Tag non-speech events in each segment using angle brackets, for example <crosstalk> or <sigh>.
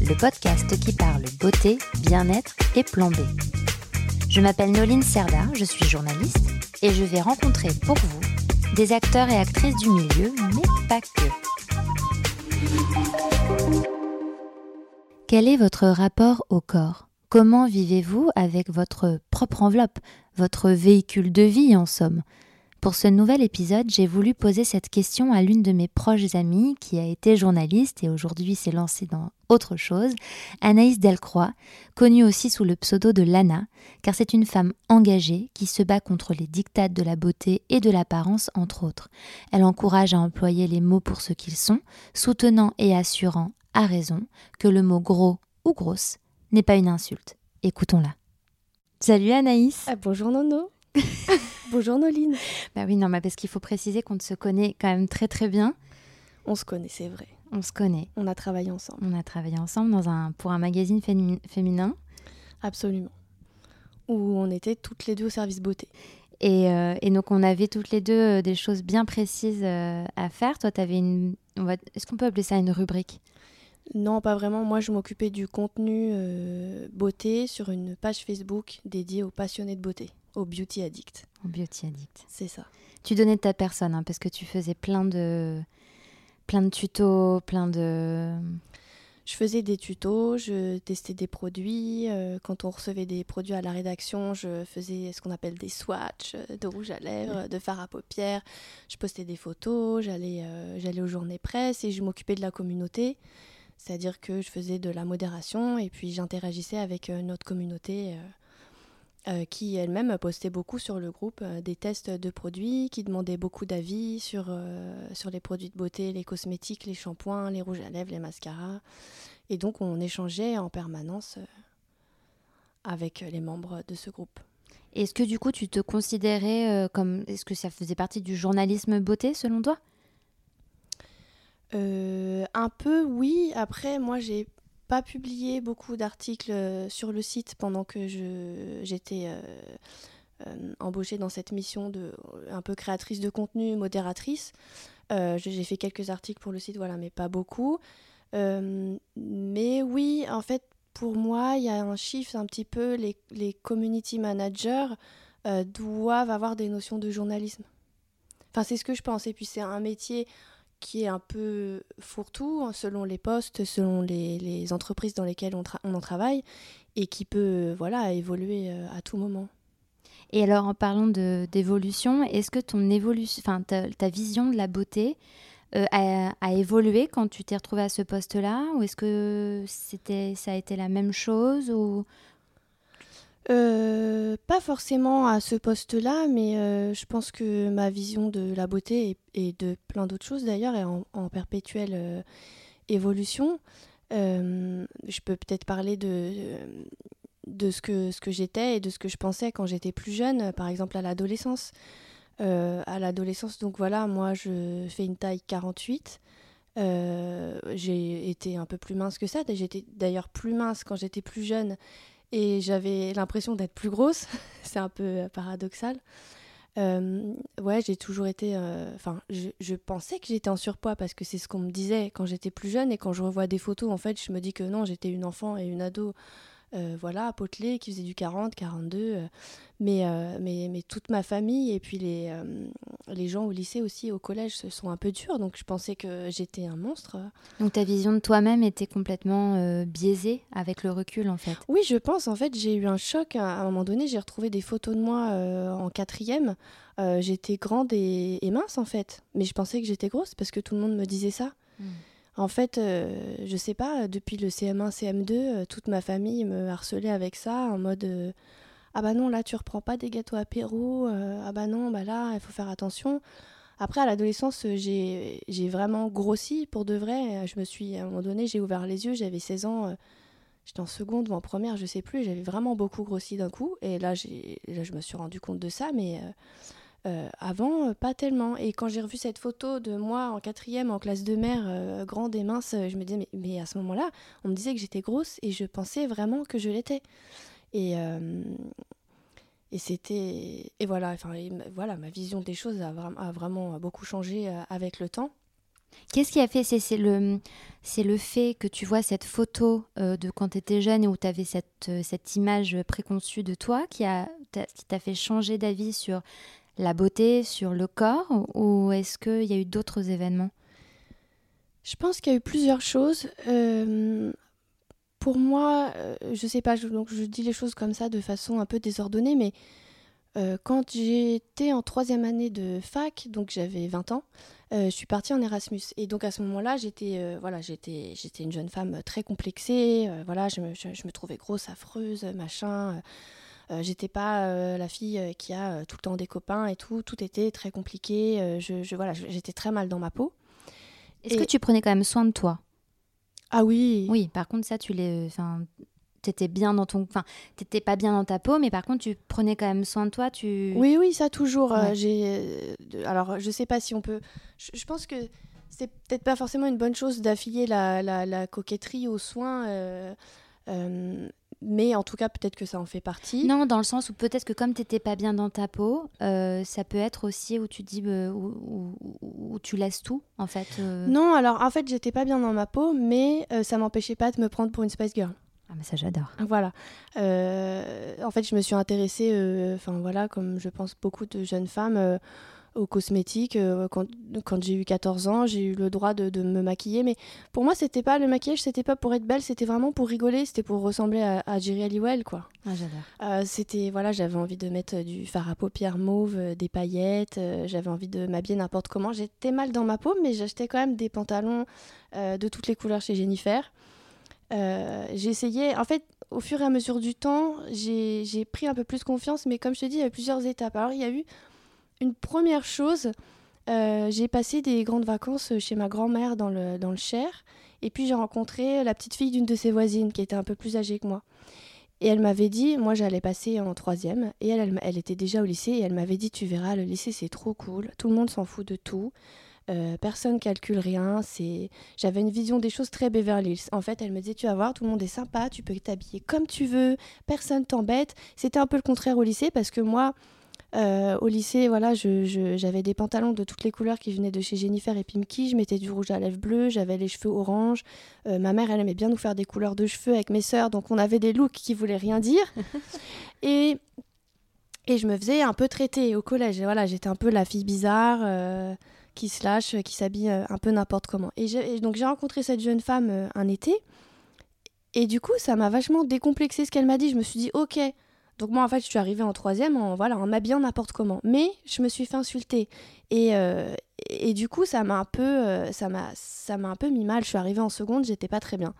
le podcast qui parle beauté, bien-être et plan. Je m'appelle Noline Serda, je suis journaliste et je vais rencontrer pour vous des acteurs et actrices du milieu, mais pas que. Quel est votre rapport au corps? Comment vivez-vous avec votre propre enveloppe, votre véhicule de vie en somme? Pour ce nouvel épisode, j'ai voulu poser cette question à l'une de mes proches amies qui a été journaliste et aujourd'hui s'est lancée dans autre chose, Anaïs Delcroix, connue aussi sous le pseudo de Lana, car c'est une femme engagée qui se bat contre les dictates de la beauté et de l'apparence entre autres. Elle encourage à employer les mots pour ce qu'ils sont, soutenant et assurant à raison que le mot gros ou grosse n'est pas une insulte. Écoutons-la. Salut Anaïs. Ah, bonjour Nono. <laughs> bonjour Noline. Bah oui, non, mais parce qu'il faut préciser qu'on se connaît quand même très très bien. On se connaît, c'est vrai. On se connaît. On a travaillé ensemble. On a travaillé ensemble dans un, pour un magazine féminin. Absolument. Où on était toutes les deux au service beauté. Et, euh, et donc on avait toutes les deux euh, des choses bien précises euh, à faire. Toi, tu avais une... Est-ce qu'on peut appeler ça une rubrique? Non, pas vraiment. Moi, je m'occupais du contenu beauté sur une page Facebook dédiée aux passionnés de beauté, aux beauty addicts. Aux beauty addicts. C'est ça. Tu donnais de ta personne, hein, parce que tu faisais plein de, plein de tutos, plein de... Je faisais des tutos, je testais des produits. quand on recevait des produits à la rédaction, je faisais ce qu'on appelle des swatchs de rouge à lèvres, de fard à paupières. Je postais des photos, j'allais j'allais aux journées presse et je m'occupais de la communauté. C'est-à-dire que je faisais de la modération et puis j'interagissais avec notre communauté qui elle-même postait beaucoup sur le groupe des tests de produits, qui demandait beaucoup d'avis sur, sur les produits de beauté, les cosmétiques, les shampoings, les rouges à lèvres, les mascaras. Et donc on échangeait en permanence avec les membres de ce groupe. Est-ce que du coup tu te considérais comme... Est-ce que ça faisait partie du journalisme beauté selon toi? Euh, un peu, oui. Après, moi, j'ai pas publié beaucoup d'articles sur le site pendant que j'étais euh, euh, embauchée dans cette mission de un peu créatrice de contenu, modératrice. j'ai fait quelques articles pour le site, voilà, mais pas beaucoup. mais oui, en fait, pour moi, il y a un chiffre un petit peu. Les, les community managers doivent avoir des notions de journalisme. Enfin, c'est ce que je pense. Et puis, c'est un métier qui est un peu fourre-tout hein, selon les postes, selon les, entreprises dans lesquelles on, en travaille et qui peut voilà évoluer euh, à tout moment. Et alors en parlant d'évolution, est-ce que ton évolution, ta, vision de la beauté euh, a, évolué quand tu t'es retrouvée à ce poste-là? Ou est-ce que c'était ça a été la même chose? Euh, pas forcément à ce poste-là, mais euh, je pense que ma vision de la beauté et, de plein d'autres choses d'ailleurs est en, perpétuelle euh, évolution. je peux peut-être parler de, de ce que, ce que j'étais et de ce que je pensais quand j'étais plus jeune, par exemple à l'adolescence. à l'adolescence, donc voilà, moi je fais une taille 48. j'ai été un peu plus mince que ça. J'étais d'ailleurs plus mince quand j'étais plus jeune et j'avais l'impression d'être plus grosse. <laughs> c'est un peu euh, paradoxal. Euh, ouais, j'ai toujours été. Euh, enfin, je, je, pensais que j'étais en surpoids parce que c'est ce qu'on me disait quand j'étais plus jeune et quand je revois des photos, en fait, je me dis que non, j'étais une enfant et une ado euh, voilà, potelé, qui faisait du 40, 42. Euh, mais, euh, mais, mais, toute ma famille et puis les, les gens au lycée aussi, au collège, se sont un peu durs. Donc je pensais que j'étais un monstre. Donc ta vision de toi-même était complètement biaisée avec le recul, en fait? Oui, je pense. En fait, j'ai eu un choc. À un moment donné, j'ai retrouvé des photos de moi en quatrième. j'étais grande et, mince, en fait. Mais je pensais que j'étais grosse parce que tout le monde me disait ça. Hmm. En fait, euh, je sais pas, depuis le CM1, CM2, euh, toute ma famille me harcelait avec ça, en mode euh, Ah bah non, là tu reprends pas des gâteaux apéro, ah bah non, bah là, il faut faire attention. Après, à l'adolescence, j'ai vraiment grossi pour de vrai. Je me suis, à un moment donné, j'ai ouvert les yeux, j'avais 16 ans, j'étais en seconde ou en première, je sais plus, j'avais vraiment beaucoup grossi d'un coup. Et là, là, je me suis rendu compte de ça, mais euh, avant, pas tellement. Et quand j'ai revu cette photo de moi en quatrième, en classe de mère, grande et mince, je me disais, mais, à ce moment-là, on me disait que j'étais grosse et je pensais vraiment que je l'étais. Et, c'était. Et voilà, enfin, voilà, ma vision des choses a, vraiment beaucoup changé avec le temps. Qu'est-ce qui a fait C'est le, le fait que tu vois cette photo euh, de quand tu étais jeune et où tu avais cette, euh, cette image préconçue de toi qui t'a fait changer d'avis sur la beauté, sur le corps Ou est-ce qu'il y a eu d'autres événements? Je pense qu'il y a eu plusieurs choses. Euh, pour moi, je sais pas, donc je dis les choses comme ça de façon un peu désordonnée, mais quand j'étais en troisième année de fac, donc j'avais 20 ans, euh, je suis partie en Erasmus. Et donc à ce moment-là, j'étais euh, voilà, une jeune femme très complexée. Euh, voilà, je me, je, me, trouvais grosse, affreuse, machin. J'étais pas la fille qui a tout le temps des copains et tout. Tout était très compliqué. je, je, voilà, j'étais très mal dans ma peau. Est-ce que tu prenais quand même soin de toi? Ah oui. Oui, par contre ça, tu l'es t'étais bien dans ton enfin t'étais pas bien dans ta peau mais par contre tu prenais quand même soin de toi tu oui oui ça toujours euh, j'ai euh, alors je sais pas si on peut je, pense que c'est peut-être pas forcément une bonne chose d'affilier la, la, coquetterie aux soins euh, mais en tout cas peut-être que ça en fait partie non dans le sens où peut-être que comme t'étais pas bien dans ta peau ça peut être aussi où tu dis où, où, tu laisses tout en fait non alors en fait j'étais pas bien dans ma peau mais ça m'empêchait pas de me prendre pour une Spice Girl ah, mais ça, j'adore. Voilà. Euh, en fait, je me suis intéressée, euh, enfin voilà, comme je pense beaucoup de jeunes femmes, euh, aux cosmétiques. quand, quand j'ai eu 14 ans, j'ai eu le droit de, de, me maquiller. Mais pour moi, c'était pas le maquillage, c'était pas pour être belle, c'était vraiment pour rigoler, c'était pour ressembler à, à Jerry Halliwell, quoi. Ah, j'adore. c'était, voilà, j'avais envie de mettre du fard à paupières mauve, des paillettes, j'avais envie de m'habiller n'importe comment. J'étais mal dans ma peau, mais j'achetais quand même des pantalons de toutes les couleurs chez Jennifer. Euh, j'ai essayé, en fait, au fur et à mesure du temps, j'ai pris un peu plus confiance, mais comme je te dis, il y a plusieurs étapes. Alors, il y a eu une première chose, euh, j'ai passé des grandes vacances chez ma grand-mère dans le, dans le Cher, et puis j'ai rencontré la petite fille d'une de ses voisines qui était un peu plus âgée que moi. Et elle m'avait dit, moi j'allais passer en troisième, et elle, elle, elle, était déjà au lycée, et elle m'avait dit, tu verras, le lycée c'est trop cool, tout le monde s'en fout de tout, euh, personne calcule rien. C'est, j'avais une vision des choses très Beverly Hills. En fait, elle me disait, tu vas voir, tout le monde est sympa, tu peux t'habiller comme tu veux, personne t'embête. C'était un peu le contraire au lycée parce que moi, euh, au lycée, voilà, j'avais des pantalons de toutes les couleurs qui venaient de chez Jennifer et Pimki. Je mettais du rouge à lèvres bleu, j'avais les cheveux orange. Euh, ma mère, elle aimait bien nous faire des couleurs de cheveux avec mes sœurs, donc on avait des looks qui voulaient rien dire. <laughs> et et je me faisais un peu traiter au collège. Voilà, j'étais un peu la fille bizarre qui se lâche, qui s'habille euh, un peu n'importe comment. Et, donc j'ai rencontré cette jeune femme euh, un été, et du coup ça m'a vachement décomplexé ce qu'elle m'a dit. Je me suis dit ok. Donc moi en fait je suis arrivée en troisième en voilà en m'habillant n'importe comment, mais je me suis fait insulter et, euh, et du coup ça m'a un peu ça m'a ça m'a un peu mis mal. Je suis arrivée en seconde, j'étais pas très bien.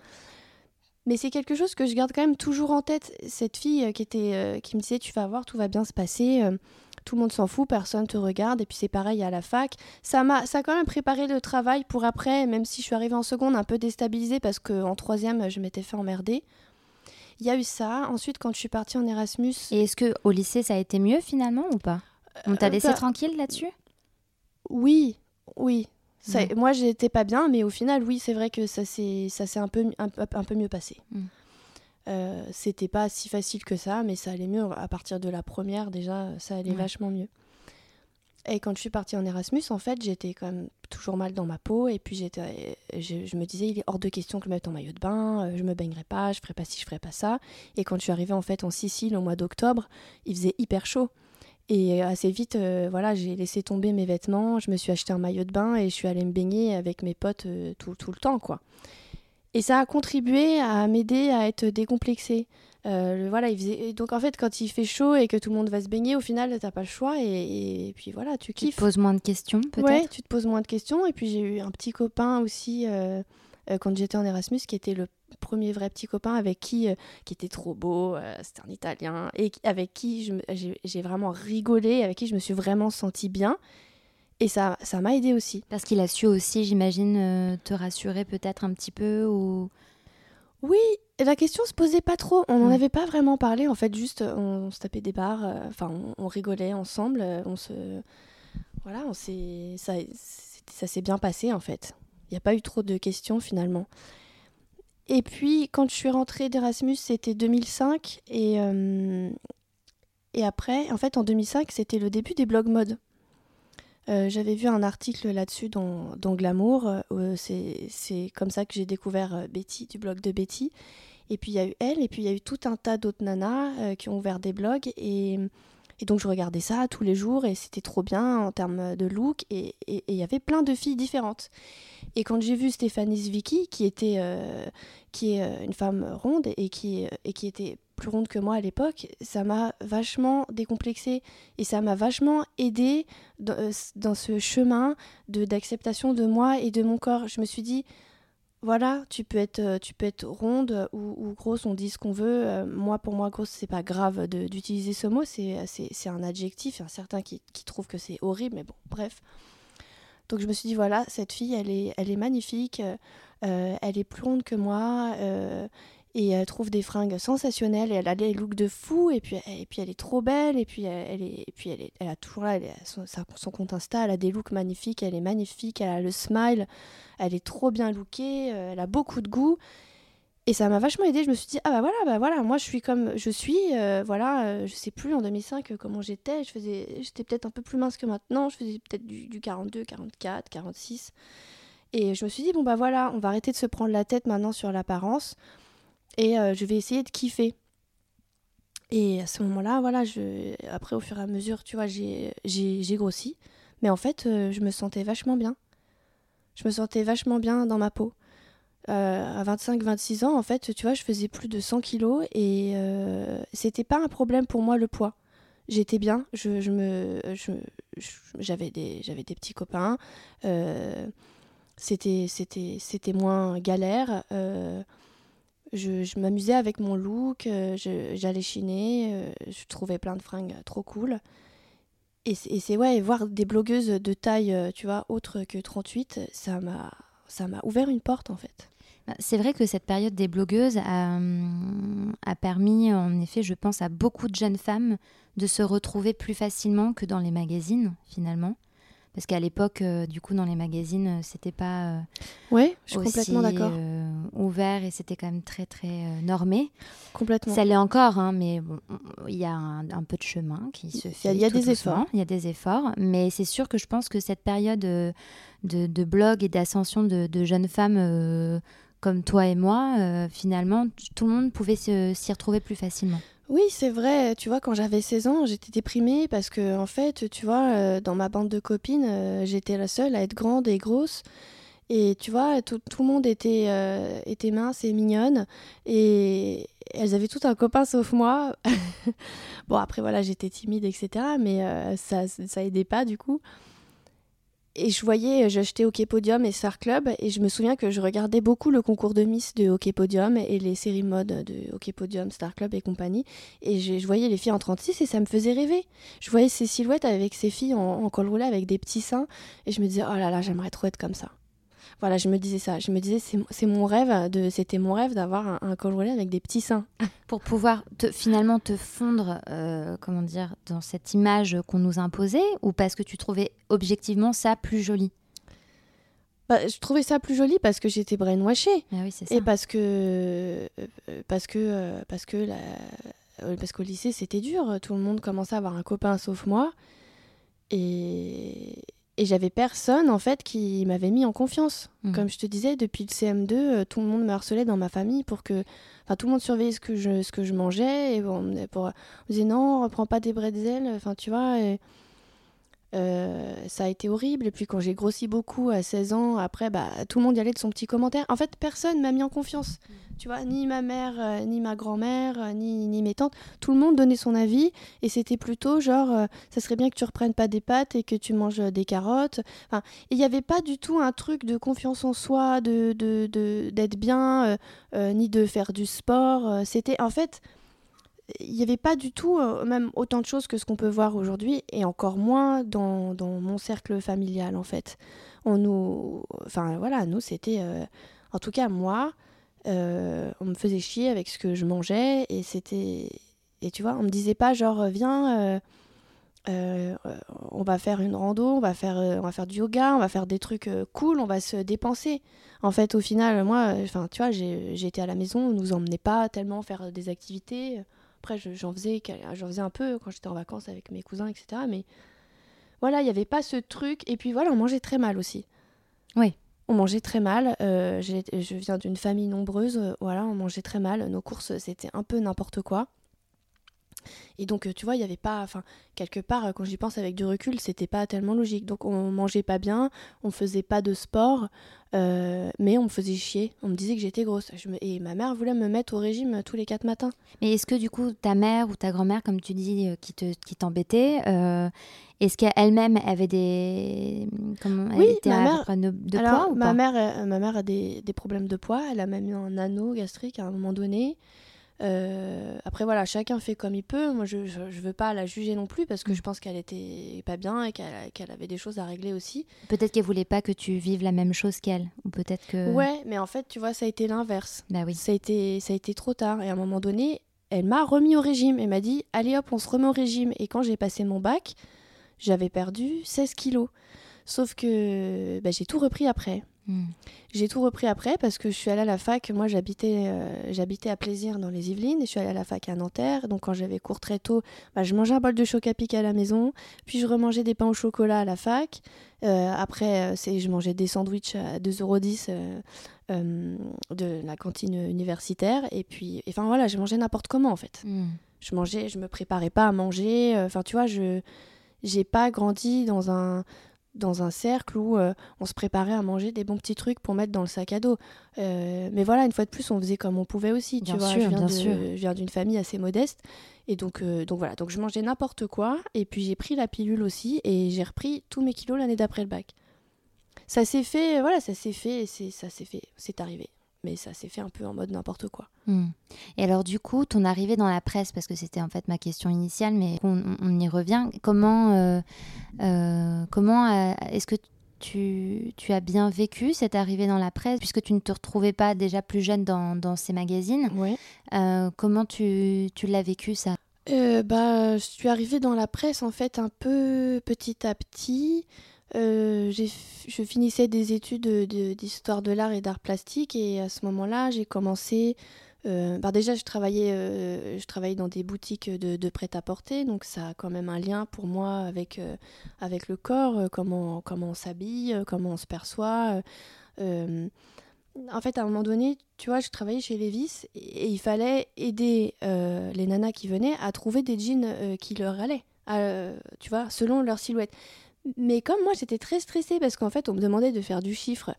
Mais c'est quelque chose que je garde quand même toujours en tête. Cette fille qui était qui me disait tu vas voir tout va bien se passer tout le monde s'en fout, personne te regarde, et puis c'est pareil à la fac. Ça m'a, ça a quand même préparé le travail pour après, même si je suis arrivée en seconde un peu déstabilisée parce qu'en troisième, je m'étais fait emmerder. Il y a eu ça. Ensuite, quand je suis partie en Erasmus. Et est-ce que au lycée, ça a été mieux finalement ou pas? On t'a euh, laissé bah, tranquille là-dessus? Oui, oui. Ça, Moi, j'étais pas bien, mais au final, oui, c'est vrai que ça s'est, peu, un, peu mieux passé. Mm. Euh, c'était pas si facile que ça, mais ça allait mieux. À partir de la première, déjà, ça allait vachement mieux. Et quand je suis partie en Erasmus, en fait, j'étais quand même toujours mal dans ma peau. Et puis, j'étais, je, me disais, il est hors de question que je mette en maillot de bain, euh, je me baignerai pas, je ferai pas ci, je ferai pas ça. Et quand je suis arrivée en fait en Sicile au mois d'octobre, il faisait hyper chaud. Et assez vite, euh, voilà, j'ai laissé tomber mes vêtements, je me suis acheté un maillot de bain et je suis allée me baigner avec mes potes tout, tout, le temps, quoi. Et ça a contribué à m'aider à être décomplexée. Euh, voilà, il faisait... Donc en fait, quand il fait chaud et que tout le monde va se baigner, au final, t'as pas le choix et... puis voilà, tu kiffes. Tu te poses moins de questions, peut-être? Ouais, tu te poses moins de questions. Et puis j'ai eu un petit copain aussi euh, euh, quand j'étais en Erasmus qui était le premier vrai petit copain avec qui, qui était trop beau, c'était un Italien, et avec qui j'ai vraiment rigolé, avec qui je me suis vraiment sentie bien. Et ça ça m'a aidé aussi. Parce qu'il a su aussi, j'imagine, euh, te rassurer peut-être un petit peu ou... Oui, la question se posait pas trop. On n'en avait pas vraiment parlé. En fait, juste, on, se tapait des barres. euh, Enfin, on, on rigolait ensemble. euh, On se. Voilà, on s'est. Ça, ça s'est bien passé, en fait. Il n'y a pas eu trop de questions, finalement. Et puis, quand je suis rentrée d'Erasmus, c'était 2005. Et, euh, et après, en fait, en 2005, c'était le début des blog mode. Euh, J'avais vu un article là-dessus dans, dans Glamour. euh, c'est comme ça que j'ai découvert euh, Betty, du blog de Betty. Et puis il y a eu elle, et puis il y a eu tout un tas d'autres nanas euh, qui ont ouvert des blogs. Et, et donc je regardais ça tous les jours, et c'était trop bien en termes de look. Et il y avait plein de filles différentes. Et quand j'ai vu Stéphanie Zwicky, qui, était, qui est une femme ronde et qui, et qui était plus ronde que moi à l'époque, ça m'a vachement décomplexée et ça m'a vachement aidée dans, euh, dans ce chemin de d'acceptation de moi et de mon corps. Je me suis dit, voilà, tu peux être, euh, tu peux être ronde ou, grosse, on dit ce qu'on veut. Euh, moi, pour moi, grosse, c'est pas grave d'utiliser ce mot, c'est un adjectif. Il y a certains qui, qui trouvent que c'est horrible, mais bon, bref. Donc je me suis dit, voilà, cette fille, elle est, elle est magnifique, elle est plus ronde que moi, et elle trouve des fringues sensationnelles, et elle a des looks de fou, et puis, et puis elle est trop belle, et puis elle, elle est, et puis elle, est, elle a toujours son, compte Insta, elle a des looks magnifiques, elle est magnifique, elle a le smile, elle est trop bien lookée, euh, elle a beaucoup de goût. Et ça m'a vachement aidé. Je me suis dit, ah bah voilà, bah voilà, moi je suis comme je suis. euh, voilà, euh, je sais plus en 2005 euh, comment j'étais. Je faisais, j'étais peut-être un peu plus mince que maintenant. Je faisais peut-être du, du 42, 44, 46. Et je me suis dit, bon bah voilà, on va arrêter de se prendre la tête maintenant sur l'apparence. Et euh, je vais essayer de kiffer. Et à ce moment-là, voilà, je... après au fur et à mesure, tu vois, j'ai, grossi. Mais en fait, euh, je me sentais vachement bien. Je me sentais vachement bien dans ma peau. Euh, à 25-26 ans, en fait, tu vois, je faisais plus de 100 kilos et euh, c'était pas un problème pour moi le poids. J'étais bien, je, je me, j'avais des, des petits copains, c'était, c'était, c'était moins galère. Euh, je, m'amusais avec mon look, euh, j'allais chiner, euh, je trouvais plein de fringues trop cool. Et c'est, ouais, voir des blogueuses de taille, euh, tu vois, autre que 38, ça m'a, ça m'a ouvert une porte en fait. Bah, C'est vrai que cette période des blogueuses a, hum, a permis, en effet, je pense, à beaucoup de jeunes femmes de se retrouver plus facilement que dans les magazines, finalement. Parce qu'à l'époque, euh, du coup, dans les magazines, euh, c'était pas euh, Ouais, je suis aussi complètement d'accord. euh, ouvert et c'était quand même très, très euh, normé. Complètement. Ça l'est encore, hein, mais bon, il y a un, un peu de chemin qui se Il y a- fait. il y a des doucement. efforts. Il y a des efforts, mais c'est sûr que je pense que cette période de, de blog et d'ascension de, de jeunes femmes comme toi et moi, finalement, tout le monde pouvait s'y retrouver plus facilement. Oui, c'est vrai. Tu vois, quand j'avais 16 ans, j'étais déprimée parce que, en fait, tu vois, euh, dans ma bande de copines, euh, j'étais la seule à être grande et grosse. Et tu vois, tout, tout le monde était, euh, était mince et mignonne. Et elles avaient tout un copain sauf moi. <laughs> bon, après, voilà, j'étais timide, etc. Mais ça, ça aidait pas, du coup. Et je voyais, j'achetais Hockey Podium et Star Club, et je me souviens que je regardais beaucoup le concours de Miss de Hockey Podium et les séries mode de Hockey Podium, Star Club et compagnie. Et je, je voyais les filles en 36 et ça me faisait rêver. Je voyais ces silhouettes avec ces filles en, en col roulé avec des petits seins, et je me disais, oh là là, j'aimerais trop être comme ça. Voilà, je me disais ça. Je me disais, c'est mon rêve, de, c'était mon rêve d'avoir un, un col roulé avec des petits seins. <laughs> Pour pouvoir te- finalement te fondre, euh, comment dire, dans cette image qu'on nous imposait, ou parce que tu trouvais objectivement ça plus joli? Bah, je trouvais ça plus joli parce que j'étais brainwashée. Ah oui, c'est ça. Et parce que euh, parce que euh, parce que la- parce qu'au lycée c'était dur, tout le monde commençait à avoir un copain sauf moi et et j'avais personne en fait qui m'avait mis en confiance. Mhm. Comme je te disais, depuis le CM2, euh, tout le monde me harcelait dans ma famille pour que enfin tout le monde surveillait ce que je ce que je mangeais et bon, on me pour, on me disait non, reprends pas des bretzels, enfin tu vois et, euh, ça a été horrible. Et puis quand j'ai grossi beaucoup à 16 ans, après, bah, tout le monde y allait de son petit commentaire. En fait, personne m'a mis en confiance. Tu vois, ni ma mère, euh, ni ma grand-mère, euh, ni, ni mes tantes. Tout le monde donnait son avis. Et c'était plutôt genre, ça serait bien que tu reprennes pas des pâtes et que tu manges des carottes. Enfin, il n'y avait pas du tout un truc de confiance en soi, de, de, de- d'être bien, ni de faire du sport. C'était, en fait, il n'y avait pas du tout euh, même autant de choses que ce qu'on peut voir aujourd'hui et encore moins dans, dans mon cercle familial en fait. On nous, enfin voilà, nous c'était, euh, en tout cas moi, on me faisait chier avec ce que je mangeais et c'était et tu vois, on me disait pas genre viens euh, on va faire une rando, on va faire, euh, on va faire du yoga, on va faire des trucs euh, cool, on va se dépenser. En fait, au final, moi, enfin, tu vois, été à la maison, on nous emmenait pas tellement faire des activités. Après, j'en faisais, j'en faisais un peu quand j'étais en vacances avec mes cousins, etc. Mais voilà, il n'y avait pas ce truc. Et puis voilà, on mangeait très mal aussi. Oui. On mangeait très mal. je viens d'une famille nombreuse. voilà, on mangeait très mal. Nos courses, c'était un peu n'importe quoi. Et donc, euh, tu vois, il n'y avait pas, enfin, quelque part, euh, quand j'y pense avec du recul, c'était pas tellement logique. Donc, on mangeait pas bien, on faisait pas de sport, euh, mais on me faisait chier. On me disait que j'étais grosse. Et ma mère voulait me mettre au régime tous les quatre matins. Mais est-ce que, du coup, ta mère ou ta grand-mère, comme tu dis, qui te, qui t'embêtait, est-ce qu'elle-même avait des. Comment, oui, était ma mère, de, poids ou ma pas? mère, ma mère a des, des, problèmes de poids. Elle a même eu un anneau gastrique à un moment donné. Euh, après voilà, chacun fait comme il peut. Moi, je, je, veux pas la juger non plus parce que mm. je pense qu'elle était pas bien et qu'elle avait des choses à régler aussi. Peut-être qu'elle voulait pas que tu vives la même chose qu'elle, ou peut-être que. Ouais, mais en fait, tu vois, ça a été l'inverse. Bah oui. Ça a été, ça a été trop tard. Et à un moment donné, elle m'a remis au régime. Elle m'a dit, allez hop, on se remet au régime. Et quand j'ai passé mon bac, j'avais perdu 16 kilos. Sauf que bah, j'ai tout repris après. Hmm. J'ai tout repris après parce que je suis allée à la fac. Moi, j'habitais, euh, j'habitais à Plaisir dans les Yvelines et je suis allée à la fac à Nanterre. Donc, quand j'avais cours très tôt, bah, je mangeais un bol de choc à pic à la maison. Puis, je remangeais des pains au chocolat à la fac. Euh, après, euh, c'est, je mangeais des sandwichs à 2,10€ de la cantine universitaire. Et puis, enfin voilà, je mangeais n'importe comment en fait. Hmm. Je mangeais, je me préparais pas à manger. Enfin, tu vois, je j'ai pas grandi dans un dans un cercle où euh, on se préparait à manger des bons petits trucs pour mettre dans le sac à dos. Euh, mais voilà, une fois de plus, on faisait comme on pouvait aussi. tu vois, je viens, d'une famille assez modeste. Et donc, euh, donc voilà, donc je mangeais n'importe quoi. Et puis j'ai pris la pilule aussi. Et j'ai repris tous mes kilos l'année d'après le bac. Ça s'est fait, voilà, ça s'est fait. Et ça s'est fait, c'est arrivé mais ça s'est fait un peu en mode n'importe quoi. Hmm. Et alors du coup, ton arrivée dans la presse, parce que c'était en fait ma question initiale, mais on, y revient, comment, euh, euh, comment euh, est-ce que tu, tu, as bien vécu cette arrivée dans la presse, puisque tu ne te retrouvais pas déjà plus jeune dans, dans ces magazines Oui. comment tu, tu l'as vécu ça? Bah, je suis arrivée dans la presse en fait un peu petit à petit. Euh, je finissais des études d'histoire de, l'art et d'art plastique et à ce moment-là, j'ai commencé. Euh, bah déjà, je travaillais, euh, je travaillais dans des boutiques de, prêt-à-porter, donc ça a quand même un lien pour moi avec, avec le corps, comment, comment on s'habille, comment on se perçoit. en fait, à un moment donné, tu vois, je travaillais chez Levis et, il fallait aider les nanas qui venaient à trouver des jeans qui leur allaient, tu vois, selon leur silhouette. Mais comme moi, j'étais très stressée parce qu'en fait, on me demandait de faire du chiffre.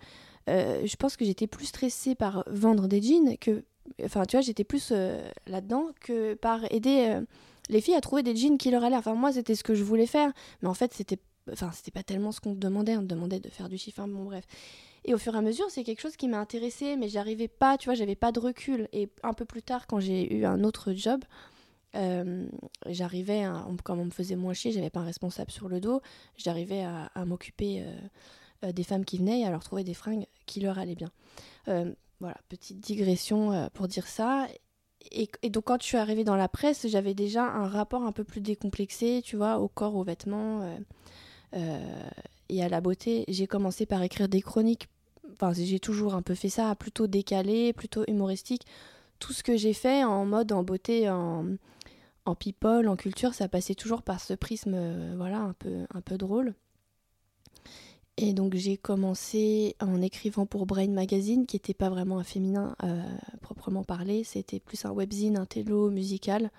Euh, je pense que j'étais plus stressée par vendre des jeans que. Enfin, tu vois, j'étais plus euh, là-dedans que par aider euh, les filles à trouver des jeans qui leur allaient. Enfin, moi, c'était ce que je voulais faire. Mais en fait, c'était. Enfin, c'était pas tellement ce qu'on demandait. On me demandait de faire du chiffre. Hein, bon, bref. Et au fur et à mesure, c'est quelque chose qui m'a intéressée, mais j'arrivais pas, tu vois, j'avais pas de recul. Et un peu plus tard, quand j'ai eu un autre job, euh, j'arrivais, comme on me faisait moins chier, j'avais pas un responsable sur le dos, j'arrivais à, m'occuper euh, euh, des femmes qui venaient et à leur trouver des fringues qui leur allaient bien. voilà, petite digression pour dire ça. Et, donc quand je suis arrivée dans la presse, j'avais déjà un rapport un peu plus décomplexé, tu vois, au corps, aux vêtements et à la beauté. J'ai commencé par écrire des chroniques. Enfin, j'ai toujours un peu fait ça, plutôt décalé, plutôt humoristique. Tout ce que j'ai fait en mode, en beauté, en, en people, en culture, ça passait toujours par ce prisme, euh, voilà, un peu, un peu drôle. Et donc j'ai commencé en écrivant pour Brain Magazine, qui n'était pas vraiment un féminin euh, proprement parlé, c'était plus un webzine, un télo musical.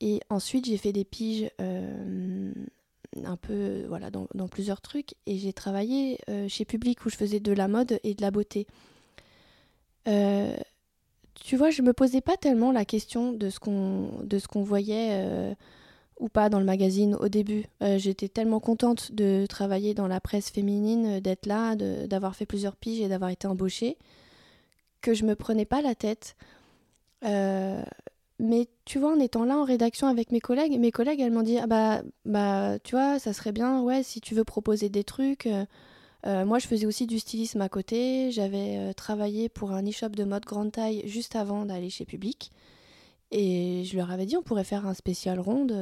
Et ensuite j'ai fait des piges euh, un peu voilà dans, dans, plusieurs trucs et j'ai travaillé chez Public où je faisais de la mode et de la beauté tu vois, je me posais pas tellement la question de ce qu'on de ce qu'on voyait euh, ou pas dans le magazine au début. Euh, j'étais tellement contente de travailler dans la presse féminine, d'être là, d'avoir fait plusieurs piges et d'avoir été embauchée, que je me prenais pas la tête. Euh, mais tu vois, en étant là en rédaction avec mes collègues, mes collègues, elles m'ont dit ah bah bah tu vois, ça serait bien, ouais, si tu veux proposer des trucs. Moi, je faisais aussi du stylisme à côté. J'avais travaillé pour un e-shop de mode grande taille juste avant d'aller chez Public. Et je leur avais dit, on pourrait faire un spécial ronde.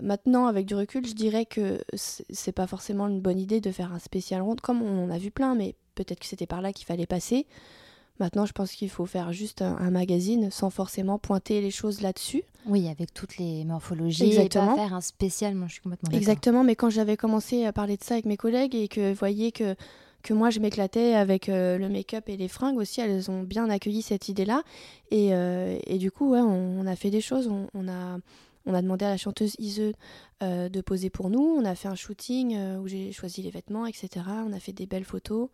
maintenant, avec du recul, je dirais que c'est pas forcément une bonne idée de faire un spécial ronde, comme on en a vu plein, mais peut-être que c'était par là qu'il fallait passer. Maintenant, je pense qu'il faut faire juste un, magazine sans forcément pointer les choses là-dessus. Oui, avec toutes les morphologies. Exactement. Et pas faire un spécial, moi je suis complètement Exactement, mais quand j'avais commencé à parler de ça avec mes collègues et que vous voyez que, que moi je m'éclatais avec euh, le make-up et les fringues aussi, elles ont bien accueilli cette idée-là. Et, euh, et, du coup, ouais, on, a fait des choses. On, a, on a demandé à la chanteuse Ise euh, de poser pour nous. On a fait un shooting où j'ai choisi les vêtements, etc. On a fait des belles photos.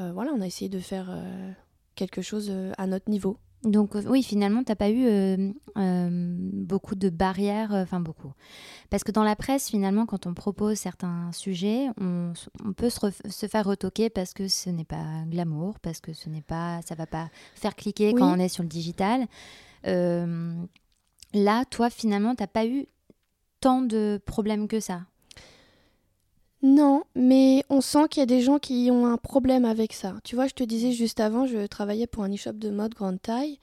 Euh, voilà, on a essayé de faire euh, quelque chose euh, à notre niveau. Donc oui, finalement, tu n'as pas eu beaucoup de barrières, enfin beaucoup. Parce que dans la presse, finalement, quand on propose certains sujets, on, peut se, faire retoquer parce que ce n'est pas glamour, parce que ce n'est pas, ça va pas faire cliquer quand on est sur le digital. là, toi, finalement, tu n'as pas eu tant de problèmes que ça. Non, mais on sent qu'il y a des gens qui ont un problème avec ça. Tu vois, je te disais juste avant, je travaillais pour un e-shop de mode grande taille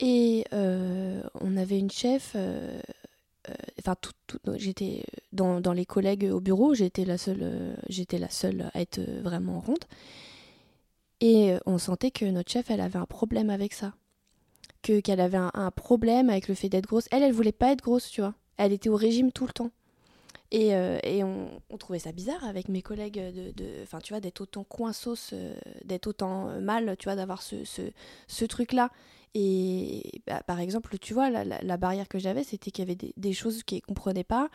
et euh, on avait une chef. Euh, euh, enfin, j'étais dans, les collègues au bureau, j'étais la seule, j'étais la seule à être vraiment ronde. Et on sentait que notre chef, elle avait un problème avec ça, que qu'elle avait un, un, problème avec le fait d'être grosse. Elle, elle voulait pas être grosse, tu vois. Elle était au régime tout le temps. Et, euh, on, trouvait ça bizarre avec mes collègues de, de tu vois, d'être autant coinsos, euh, d'être autant euh, mal, tu vois, d'avoir ce, ce, truc-là. Et bah, par exemple, tu vois, la, barrière que j'avais, c'était qu'il y avait des, choses qu'elle ne comprenait pas.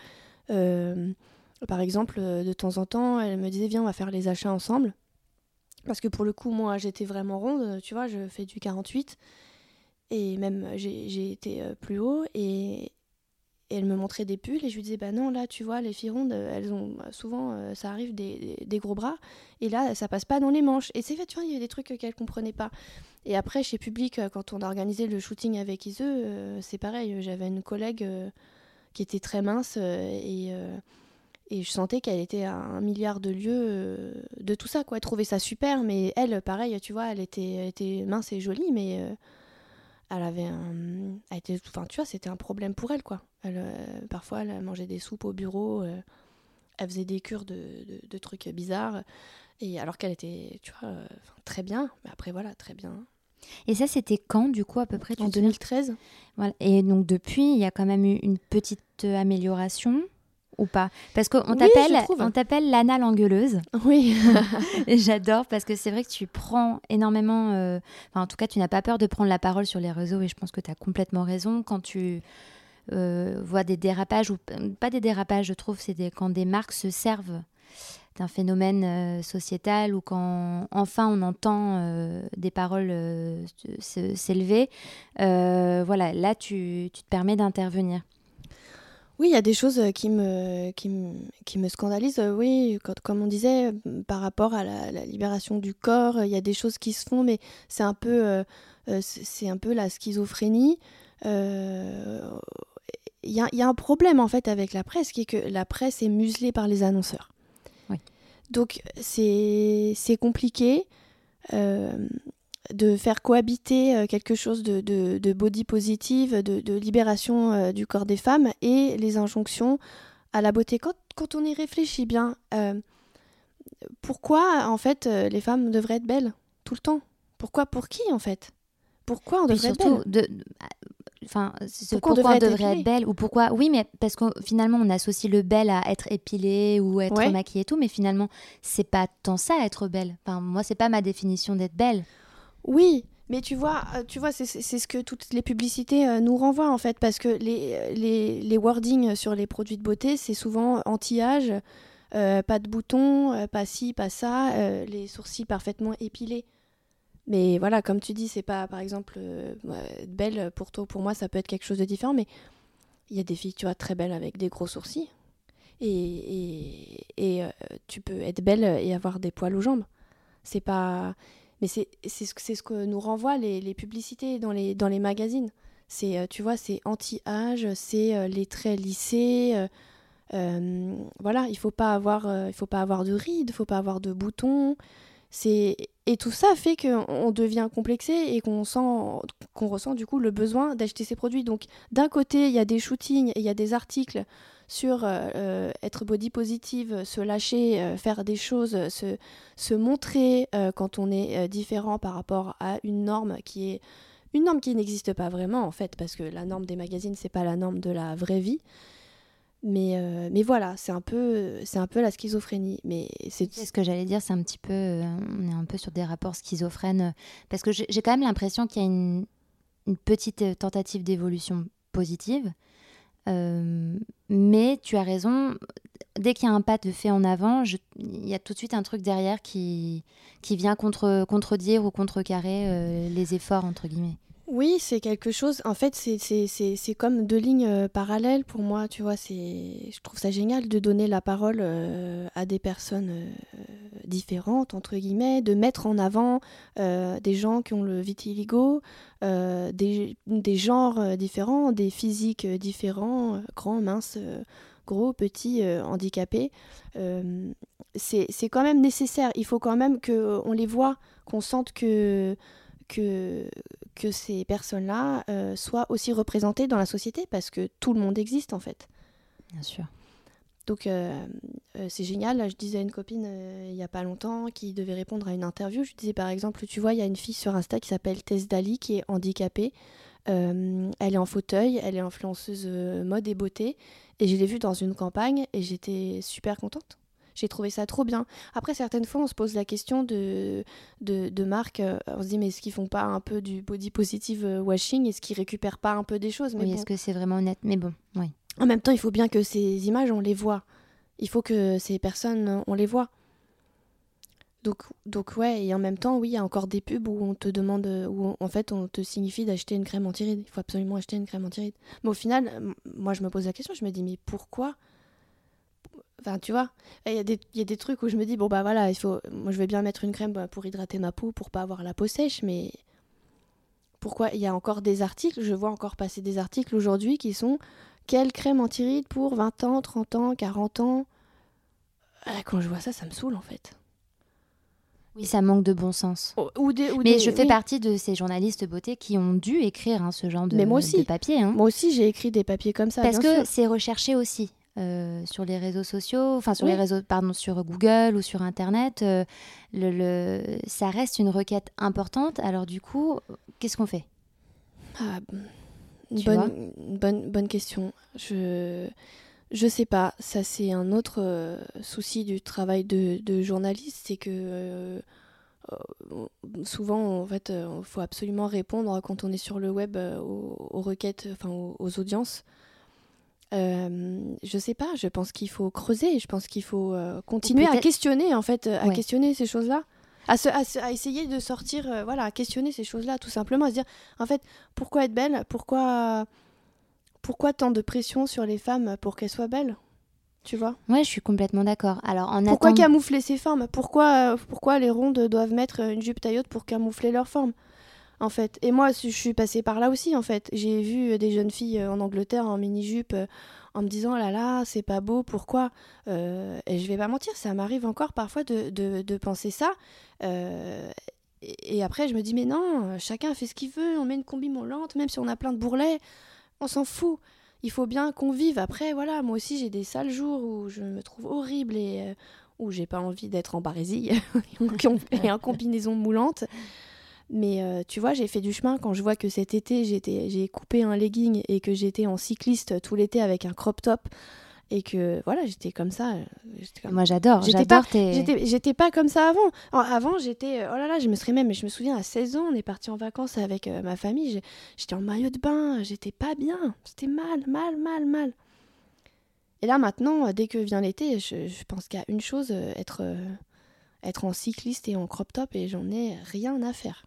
par exemple, de temps en temps, elle me disait, viens, on va faire les achats ensemble. Parce que pour le coup, moi, j'étais vraiment ronde, tu vois, je fais du 48. Et même, j'ai été plus haut. Et, et elle me montrait des pulls et je lui disais, bah non, là, tu vois, les filles rondes, elles ont souvent, euh, ça arrive des, des, gros bras. Et là, ça passe pas dans les manches. Et c'est fait, tu vois, il y a des trucs qu'elle comprenait pas. Et après, chez Public, euh, quand on a organisé le shooting avec Ise, euh, c'est pareil. J'avais une collègue qui était très mince et, et je sentais qu'elle était à un milliard de lieux de tout ça, quoi. Elle trouvait ça super, mais elle, pareil, tu vois, elle était, elle était mince et jolie, mais elle avait un. Elle était, enfin, tu vois, c'était un problème pour elle, quoi. Elle, euh, parfois, elle mangeait des soupes au bureau, euh, elle faisait des cures de, de, trucs bizarres, et alors qu'elle était, tu vois, euh, très bien, mais après, voilà, très bien. Et ça, c'était quand, du coup, à peu près En 2013. Voilà. Et donc, depuis, il y a quand même eu une petite amélioration ou pas Parce qu'on t'appelle, on t'appelle Lana l'engueuleuse. Oui. <laughs> et j'adore parce que c'est vrai que tu prends énormément. Euh, enfin, en tout cas, tu n'as pas peur de prendre la parole sur les réseaux et je pense que tu as complètement raison quand tu euh, vois des dérapages ou pas des dérapages. Je trouve c'est quand des marques se servent d'un phénomène euh, sociétal ou quand enfin on entend des paroles s'élever. voilà, là tu, tu te permets d'intervenir. Oui, il y a des choses euh, qui me, qui me, qui me scandalisent. Euh, oui, quand, comme on disait, euh, par rapport à la, libération du corps, il y a des choses qui se font, mais c'est un peu, c'est un peu la schizophrénie. Il y, a, y, a, un problème en fait avec la presse, qui est que la presse est muselée par les annonceurs. Oui. Donc c'est compliqué de faire cohabiter euh, quelque chose de, body positive, de, libération euh, du corps des femmes et les injonctions à la beauté. Quand, on y réfléchit bien, euh, pourquoi en fait les femmes devraient être belles tout le temps? Pourquoi Pour qui en fait? Pourquoi on devrait être belle Enfin, pourquoi, on devrait, être, belle ou pourquoi Oui, mais parce que finalement on associe le belle à être épilée ou être maquillée et tout, mais finalement c'est pas tant ça être belle. Enfin, moi c'est pas ma définition d'être belle. Oui, mais tu vois, euh, tu vois c'est ce que toutes les publicités euh, nous renvoient en fait, parce que les, les, les wordings sur les produits de beauté, c'est souvent anti-âge, euh, pas de boutons, pas ci, pas ça, les sourcils parfaitement épilés. Mais voilà, comme tu dis, c'est pas, par exemple, belle pour toi, pour moi, ça peut être quelque chose de différent, mais il y a des filles, tu vois, très belles avec des gros sourcils. Et, et, et tu peux être belle et avoir des poils aux jambes. C'est pas mais c'est ce, que nous renvoient les, publicités dans les, magazines. C'est, euh, tu vois, c'est anti-âge, c'est euh, les traits lissés, voilà, il faut faut pas avoir de rides, il faut pas avoir de boutons. C'est et tout ça fait qu'on devient complexé et qu'on sent qu'on ressent du coup le besoin d'acheter ces produits. Donc d'un côté, il y a des shootings il y a des articles sur euh, euh, être body positive, se lâcher, euh, faire des choses, se, montrer quand on est différent par rapport à une norme qui est n'existe pas vraiment en fait parce que la norme des magazines c'est pas la norme de la vraie vie. Mais, mais voilà, c'est un, peu, c'est un peu la schizophrénie. Mais c'est ce que j'allais dire, c'est un petit peu. on est un peu sur des rapports schizophrènes. Parce que j'ai quand même l'impression qu'il y a une, petite tentative d'évolution positive. Euh, mais tu as raison, dès qu'il y a un pas de fait en avant, il y a tout de suite un truc derrière qui, qui vient contre, contredire ou contrecarrer euh, les efforts, entre guillemets. Oui, c'est quelque chose. En fait, c'est comme deux lignes euh, parallèles pour moi. Tu vois, je trouve ça génial de donner la parole euh, à des personnes euh, différentes, entre guillemets, de mettre en avant des gens qui ont le vitiligo, des, des, genres différents, des physiques différents, grands, minces, gros, petits, handicapés. c'est quand même nécessaire. Il faut quand même qu'on les voit, qu'on sente que que, que ces personnes-là euh, soient aussi représentées dans la société parce que tout le monde existe en fait. Bien sûr. Donc euh, euh, c'est génial. je disais à une copine il n'y a pas longtemps qui devait répondre à une interview. Je disais par exemple, tu vois, il y a une fille sur Insta qui s'appelle Tess Dali qui est handicapée. elle est en fauteuil, elle est influenceuse mode et beauté. Et je l'ai vue dans une campagne et j'étais super contente. J'ai trouvé ça trop bien. Après, certaines fois, on se pose la question de, de, marques. Euh, on se dit, mais est-ce qu'ils font pas un peu du body positive euh, washing? Est-ce qu'ils récupèrent pas un peu des choses? Mais Oui, est-ce que c'est vraiment honnête Mais bon, oui. En même temps, il faut bien que ces images, on les voit. Il faut que ces personnes, on les voit. Donc, donc ouais, et en même temps, oui, il y a encore des pubs où on te demande, où en fait on te signifie d'acheter une crème anti-rides. Il faut absolument acheter une crème anti-rides. Mais au final, moi je me pose la question, je me dis, mais pourquoi Enfin, tu vois, il y, a des, y a des trucs où je me dis, bon, bah voilà, il faut. Moi, je vais bien mettre une crème bah, pour hydrater ma peau, pour pas avoir la peau sèche, mais pourquoi? Il y a encore des articles, je vois encore passer des articles aujourd'hui qui sont quelle crème anti-rides pour 20 ans, 30 ans, 40 ans? Quand je vois ça, ça me saoule en fait. Oui, ça manque de bon sens. Ou, mais je fais partie de ces journalistes beauté qui ont dû écrire hein, ce genre de, mais moi aussi. de papier. Hein. Moi aussi, j'ai écrit des papiers comme ça. Parce que c'est recherché aussi. Euh, sur les réseaux sociaux, enfin sur les réseaux, pardon, sur Google ou sur Internet, euh, le, ça reste une requête importante. Alors du coup, qu'est-ce qu'on fait? Ah, bonne, bonne, bonne question. Je je sais pas. Ça c'est un autre euh, souci du travail de, de journaliste, c'est que souvent en fait, il faut absolument répondre quand on est sur le web aux, requêtes, enfin aux audiences. Euh, je sais pas, je pense qu'il faut creuser, je pense qu'il faut euh, continuer à questionner en fait, à questionner ces choses-là. À, à, essayer de sortir, euh, voilà, à questionner ces choses-là, tout simplement, à se dire, en fait, pourquoi être belle? Pourquoi, pourquoi tant de pression sur les femmes pour qu'elles soient belles? Tu vois? Ouais, je suis complètement d'accord. Alors, en pourquoi camoufler ces formes? Pourquoi, pourquoi les rondes doivent mettre une jupe taille haute pour camoufler leurs formes? En fait. Et moi, je suis passée par là aussi, en fait. J'ai vu des jeunes filles euh, en Angleterre en mini-jupe euh, en me disant, oh là là, c'est pas beau, pourquoi euh, Et je vais pas mentir, ça m'arrive encore parfois de, penser ça. et, après, je me dis, mais non, chacun fait ce qu'il veut, on met une combi moulante, même si on a plein de bourrelets, on s'en fout. Il faut bien qu'on vive. Après, voilà, moi aussi, j'ai des sales jours où je me trouve horrible et où j'ai pas envie d'être en barésie <laughs> et en combinaison moulante. Mais euh, tu vois, j'ai fait du chemin quand je vois que cet été, j'ai coupé un legging et que j'étais en cycliste tout l'été avec un crop top. Et que voilà, j'étais comme ça. Euh, Moi j'adore, j'adore J'étais pas comme ça avant. Avant, j'étais. Euh, oh là là, je me serais même. Je me souviens, à 16 ans, on est parti en vacances avec ma famille. J'étais en maillot de bain, j'étais pas bien. C'était mal, mal, mal, mal. Et là maintenant, dès que vient l'été, je, je, pense qu'à une chose, être, être en cycliste et en crop top, et j'en ai rien à faire.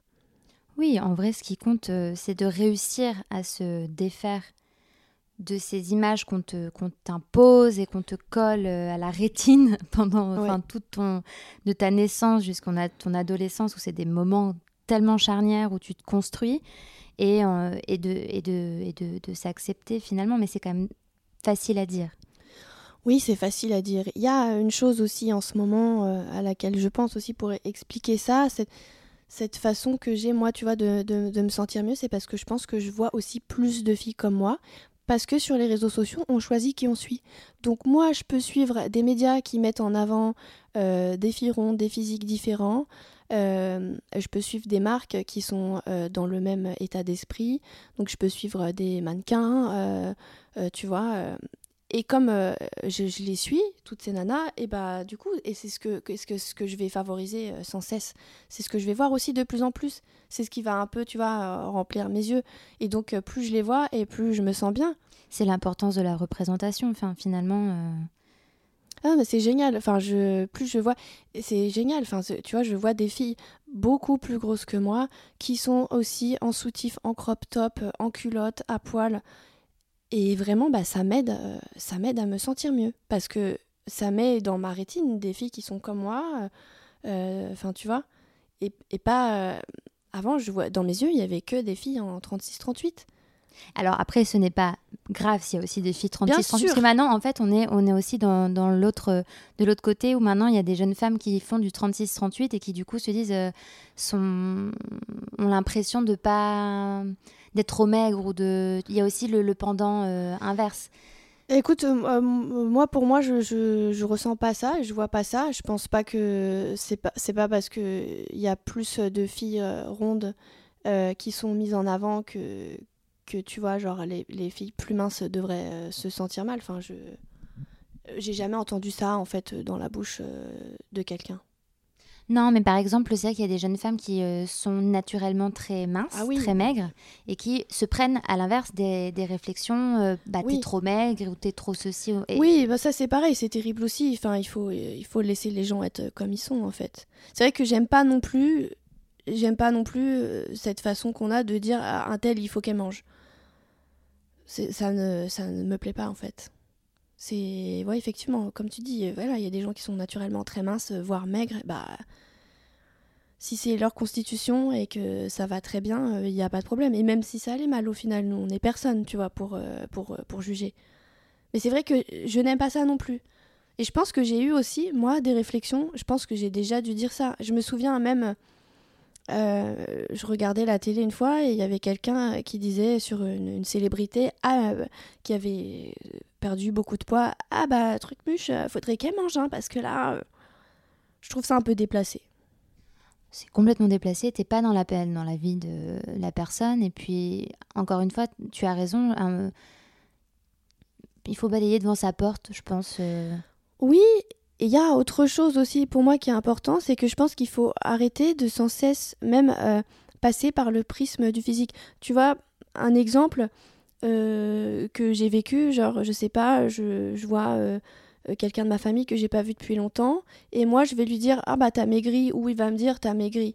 Oui, en vrai, ce qui compte, euh, c'est de réussir à se défaire de ces images qu'on t'impose et qu'on te colle euh, à la rétine <laughs> pendant toute ton, de ta naissance jusqu'à ton adolescence, où c'est des moments tellement charnières où tu te construis et, euh, et de, et de, et de, de s'accepter finalement, mais c'est quand même facile à dire. Oui, c'est facile à dire. Il y a une chose aussi en ce moment euh, à laquelle je pense aussi pour expliquer ça, cette, cette façon que j'ai, moi, tu vois, de, de, me sentir mieux, c'est parce que je pense que je vois aussi plus de filles comme moi. Parce que sur les réseaux sociaux, on choisit qui on suit. Donc moi, je peux suivre des médias qui mettent en avant euh, des filles rondes, des physiques différents. Euh, je peux suivre des marques qui sont euh, dans le même état d'esprit. Donc je peux suivre des mannequins, tu vois. Et comme je, les suis, toutes ces nanas, et bah du coup, et c'est ce que, ce, que, ce que je vais favoriser sans cesse. C'est ce que je vais voir aussi de plus en plus. C'est ce qui va un peu, tu vois, remplir mes yeux. Et donc plus je les vois et plus je me sens bien. C'est l'importance de la représentation, enfin finalement. Ah, mais c'est génial. Enfin, je, plus je vois, c'est génial. Enfin, tu vois, je vois des filles beaucoup plus grosses que moi qui sont aussi en soutif, en crop top, en culotte, à poil. Et vraiment, bah, ça m'aide, euh, ça m'aide à me sentir mieux parce que ça met dans ma rétine des filles qui sont comme moi. Euh, enfin, tu vois. Et, et pas. Euh, avant, je vois dans mes yeux, il y avait que des filles en 36-38. Alors après, ce n'est pas grave s'il y a aussi des filles 36 38 parce que maintenant en fait on est on est aussi dans, dans l'autre de l'autre côté où maintenant il y a des jeunes femmes qui font du 36 38 et qui du coup se disent euh, sont ont l'impression de pas d'être trop maigres ou de il y a aussi le, pendant euh, inverse Écoute, euh, moi pour moi je, je, je, ressens pas ça, je vois pas ça. Je pense pas que c'est pas c'est pas parce que il y a plus de filles rondes qui sont mises en avant que que tu vois, genre les, les filles plus minces devraient euh, se sentir mal. Enfin, je j'ai jamais entendu ça en fait dans la bouche euh, de quelqu'un. Non, mais par exemple, c'est vrai qu'il y a des jeunes femmes qui euh, sont naturellement très minces, ah très maigres, et qui se prennent à l'inverse des, des, réflexions bah, t'es trop maigre ou t'es trop ceci. Oui, bah ça c'est pareil, c'est terrible aussi. Enfin, il faut, il faut laisser les gens être comme ils sont en fait. C'est vrai que j'aime pas non plus, j'aime pas non plus cette façon qu'on a de dire à un tel il faut qu'elle mange ça ne, ça ne me plaît pas en fait. C'est ouais effectivement comme tu dis voilà il y a des gens qui sont naturellement très minces voire maigres bah si c'est leur constitution et que ça va très bien il n'y a pas de problème. Et même si ça allait mal au final nous on n'est personne tu vois pour euh, pour euh, pour juger. Mais c'est vrai que je n'aime pas ça non plus. Et je pense que j'ai eu aussi moi des réflexions je pense que j'ai déjà dû dire ça. Je me souviens même euh, je regardais la télé une fois et il y avait quelqu'un qui disait sur une, célébrité ah, euh, qui avait perdu beaucoup de poids Ah bah, truc muche, euh, faudrait qu'elle mange, hein, parce que là, je trouve ça un peu déplacé. C'est complètement déplacé, t'es pas dans la, dans la vie de la personne. Et puis, encore une fois, tu as raison, il faut balayer devant sa porte, je pense. Oui, et il y a autre chose aussi pour moi qui est important, c'est que je pense qu'il faut arrêter de sans cesse même euh, passer par le prisme du physique. Tu vois, un exemple euh, que j'ai vécu, genre, je sais pas, je, vois euh, quelqu'un de ma famille que j'ai pas vu depuis longtemps, et moi je vais lui dire Ah bah t'as maigri, ou il va me dire T'as maigri.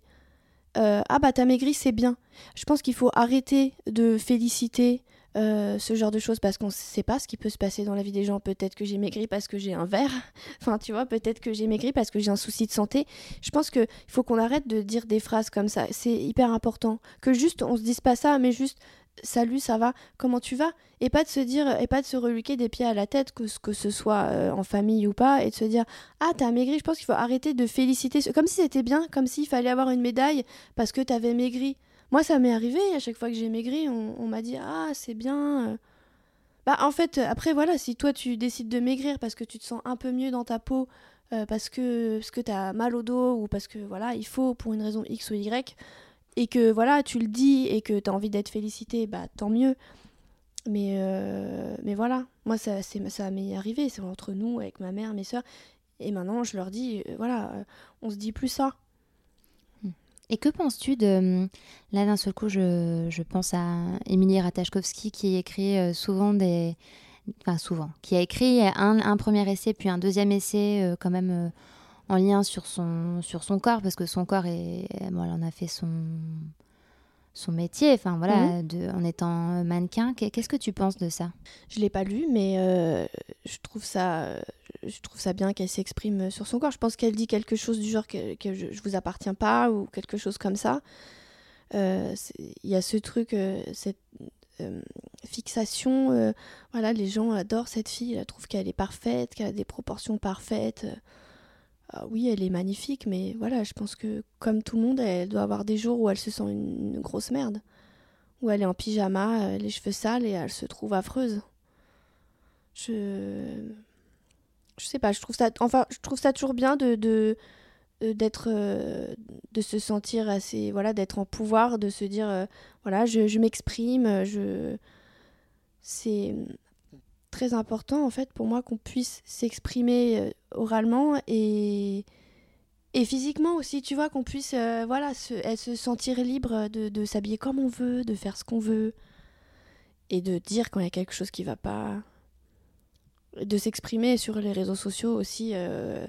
ah bah t'as maigri, c'est bien. Je pense qu'il faut arrêter de féliciter euh, ce genre de choses parce qu'on ne sait pas ce qui peut se passer dans la vie des gens. Peut-être que j'ai maigri parce que j'ai un verre. <laughs> enfin, tu vois, peut-être que j'ai maigri parce que j'ai un souci de santé. Je pense qu'il faut qu'on arrête de dire des phrases comme ça. C'est hyper important. Que juste, on se dise pas ça, mais juste salut, ça va, comment tu vas? Et pas de se dire, et pas de se reluquer des pieds à la tête, que, que ce soit euh, en famille ou pas, et de se dire, ah, t'as maigri. Je pense qu'il faut arrêter de féliciter, comme si c'était bien, comme s'il fallait avoir une médaille parce que t'avais maigri. Moi, ça m'est arrivé, à chaque fois que j'ai maigri, on, m'a dit Ah, c'est bien. Euh. Bah, en fait, après, voilà, si toi tu décides de maigrir parce que tu te sens un peu mieux dans ta peau, euh, parce que, parce que tu as mal au dos, ou parce que, voilà, il faut pour une raison X ou Y, et que, voilà, tu le dis et que tu as envie d'être félicité, bah, tant mieux. Mais, euh, mais voilà, moi, ça, ça m'est arrivé, c'est entre nous, avec ma mère, mes soeurs, et maintenant, je leur dis Voilà, on se dit plus ça. Et que penses-tu de... Là, d'un seul coup, je, pense à Émilie Ratajkowski qui écrit euh, souvent des... Enfin, souvent. Qui a écrit un, un premier essai, puis un deuxième essai, euh, quand même euh, en lien sur son, sur son corps, parce que son corps, est... Elle en a fait son son métier, enfin voilà, de, en étant mannequin. Qu'est-ce que tu penses de ça? Je l'ai pas lu, mais euh, je trouve ça, je trouve ça bien qu'elle s'exprime sur son corps. Je pense qu'elle dit quelque chose du genre que, je, ne vous appartiens pas ou quelque chose comme ça. Euh, il y a ce truc, euh, cette, fixation. voilà, les gens adorent cette fille, elle trouve qu'elle est parfaite, qu'elle a des proportions parfaites. Ah oui, elle est magnifique, mais voilà, je pense que comme tout le monde, elle doit avoir des jours où elle se sent une, grosse merde. Où elle est en pyjama, les cheveux sales et elle se trouve affreuse. Je. Je sais pas, je trouve ça. Enfin, je trouve ça toujours bien de. de d'être de se sentir assez voilà d'être en pouvoir de se dire voilà je, je m'exprime je c'est très important en fait pour moi qu'on puisse s'exprimer euh, oralement et, et physiquement aussi, tu vois, qu'on puisse euh, voilà, se, se sentir libre de, s'habiller comme on veut, de faire ce qu'on veut et de dire quand il y a quelque chose qui va pas. De s'exprimer sur les réseaux sociaux aussi. Euh,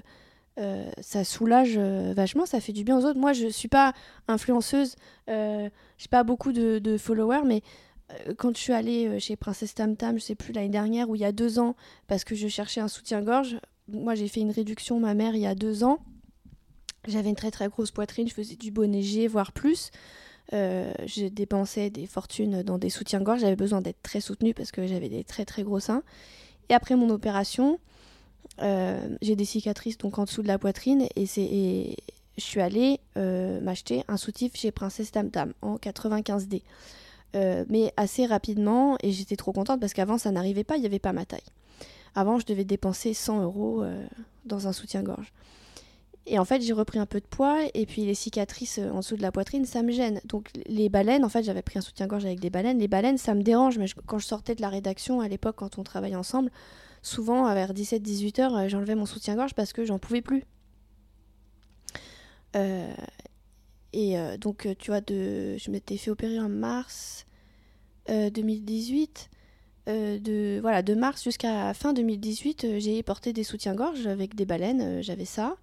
ça soulage vachement, ça fait du bien aux autres. Moi, je suis pas influenceuse, j'ai pas beaucoup de, de, followers, mais quand je suis allée euh, chez Princesse Tam Tam, je sais plus l'année dernière ou il y a deux ans, parce que je cherchais un soutien-gorge. Moi, j'ai fait une réduction, ma mère, il y a deux ans. J'avais une très très grosse poitrine, je faisais du bonnet G, voire plus. Euh, je dépensais des fortunes dans des soutiens-gorge. J'avais besoin d'être très soutenue parce que j'avais des très très gros seins. Et après mon opération, j'ai des cicatrices donc en dessous de la poitrine et c'est je suis allée m'acheter un soutif chez Princesse Tam Tam en 95D. Euh, mais assez rapidement, et j'étais trop contente parce qu'avant ça n'arrivait pas, il n'y avait pas ma taille. Avant, je devais dépenser 100 euros euh, dans un soutien-gorge. Et en fait, j'ai repris un peu de poids, et puis les cicatrices euh, en dessous de la poitrine, ça me gêne. Donc les baleines, en fait, j'avais pris un soutien-gorge avec des baleines. Les baleines, ça me dérange, mais quand je sortais de la rédaction à l'époque, quand on travaillait ensemble, souvent vers 17-18 heures, j'enlevais mon soutien-gorge parce que j'en pouvais plus. Et donc, tu vois, de... je m'étais fait opérer en mars. 2018. Euh, euh, de, voilà, de mars jusqu'à fin 2018, euh, j'ai porté des soutiens-gorge avec des baleines, j'avais ça.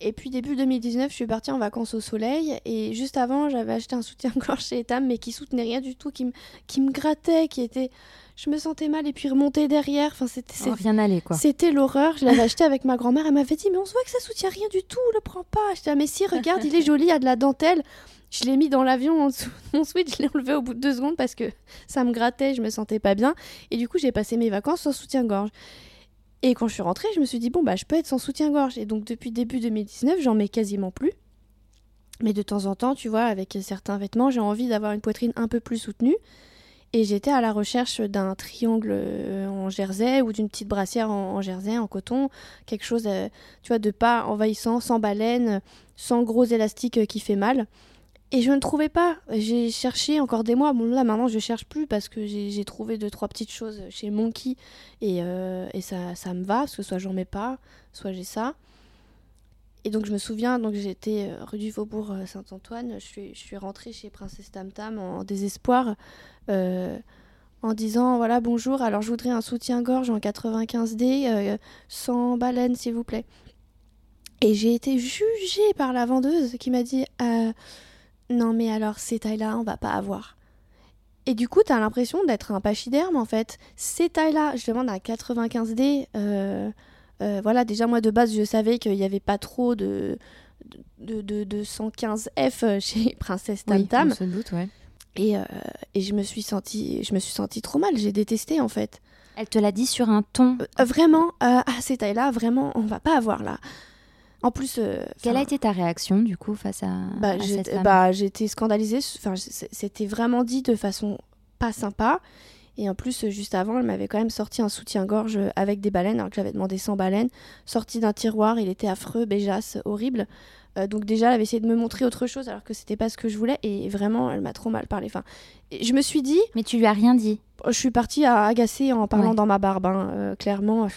Et puis début 2019, je suis partie en vacances au soleil et juste avant, j'avais acheté un <laughs> soutien-gorge chez Etam mais qui soutenait rien du tout, qui me grattait, qui était je me sentais mal et puis remonter derrière, enfin c'était oh, rien aller quoi. C'était l'horreur, je l'avais acheté avec ma grand-mère, elle m'avait dit "Mais on se voit que ça soutient rien du tout, le prends pas." J'étais "Mais si, regarde, il est <laughs> joli, il y a de la dentelle." Je l'ai mis dans l'avion en dessous mon switch, je l'ai enlevé au bout de deux secondes parce que ça me grattait, je me sentais pas bien. Et du coup, j'ai passé mes vacances sans soutien-gorge. Et quand je suis rentrée, je me suis dit, bon, bah, je peux être sans soutien-gorge. Et donc, depuis début 2019, j'en mets quasiment plus. Mais de temps en temps, tu vois, avec certains vêtements, j'ai envie d'avoir une poitrine un peu plus soutenue. Et j'étais à la recherche d'un triangle euh, en jersey ou d'une petite brassière en, jersey, en coton. Quelque chose, euh, tu vois, de pas envahissant, sans baleine, sans gros élastique qui fait mal. Et je ne trouvais pas. J'ai cherché encore des mois. Bon, là, maintenant, je cherche plus parce que j'ai trouvé deux, trois petites choses chez Monkey. Et, euh, et ça, ça me va, parce que soit j'en mets pas, soit j'ai ça. Et donc, je me souviens, donc j'étais euh, rue du Faubourg euh, Saint-Antoine. Je suis, je suis rentrée chez Princesse Tam Tam en, désespoir. en disant voilà bonjour alors je voudrais un soutien-gorge en 95D sans baleine s'il vous plaît et j'ai été jugée par la vendeuse qui m'a dit non mais alors ces tailles-là, on va pas avoir. Et du coup, t'as l'impression d'être un pachyderme en fait. Ces tailles-là, je demande à 95D. Euh, euh, voilà, déjà moi de base, je savais qu'il n'y avait pas trop de, de, de, 115F <laughs> chez Princesse Tam Tam. Oui, doute, ouais. Et, euh, et, je me suis sentie, je me suis sentie trop mal. J'ai détesté en fait. Elle te l'a dit sur un ton. vraiment, ah ces tailles-là, vraiment, on va pas avoir là. En plus, euh, quelle a été ta réaction du coup face à, bah, à cette femme? bah, j'étais scandalisée. Enfin, c'était vraiment dit de façon pas sympa. Et en plus, juste avant, elle m'avait quand même sorti un soutien-gorge avec des baleines, alors que j'avais demandé 100 baleines, sorti d'un tiroir. Il était affreux, béjasse, horrible. Euh, donc déjà, elle avait essayé de me montrer autre chose, alors que c'était pas ce que je voulais. Et vraiment, elle m'a trop mal parlé. Enfin, je me suis dit. Mais tu lui as rien dit. Je suis partie à agacer en parlant dans ma barbe, hein. euh, clairement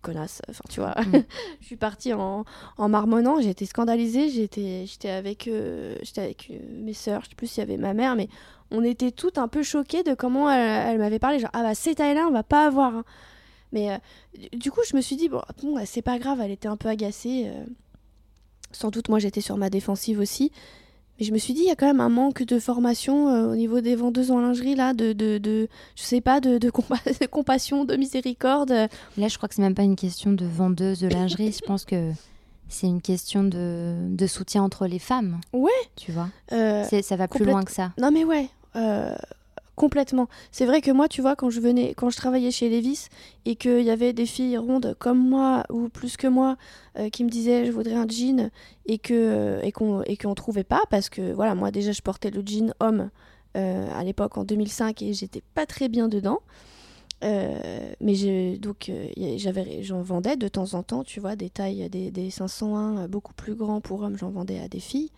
connasse. Enfin, tu vois. Mm. <laughs> je suis partie en, en marmonnant. J'ai été scandalisée. J'étais, avec, euh, avec euh, mes sœurs. Je sais plus s'il y avait ma mère, mais on était toutes un peu choquées de comment elle, m'avait parlé. Genre, ah bah, c'est taille-là, on va pas avoir. Hein. Mais euh, du coup, je me suis dit, bon, bon c'est pas grave. Elle était un peu agacée. Sans doute, moi, j'étais sur ma défensive aussi. Mais je me suis dit, il y a quand même un manque de formation euh, au niveau des vendeuses en lingerie, là, de, de, de je sais pas, de, de, <laughs> compassion, de miséricorde. Là, je crois que c'est même pas une question de vendeuse de lingerie. je pense que c'est une question de, de, soutien entre les femmes. Ouais. Tu vois? Euh, Ça va plus loin que ça. Non, mais ouais. Euh, Complètement. C'est vrai que moi, tu vois, quand je venais, quand je travaillais chez Levis et qu'il y avait des filles rondes comme moi ou plus que moi euh, qui me disaient je voudrais un jean et que et qu'on et qu'on trouvait pas parce que voilà, moi déjà je portais le jean homme euh, à l'époque en 2005 et j'étais pas très bien dedans. Mais donc j'avais j'en vendais de temps en temps, tu vois, des tailles des, des 501 beaucoup plus grands pour hommes, j'en vendais à des filles.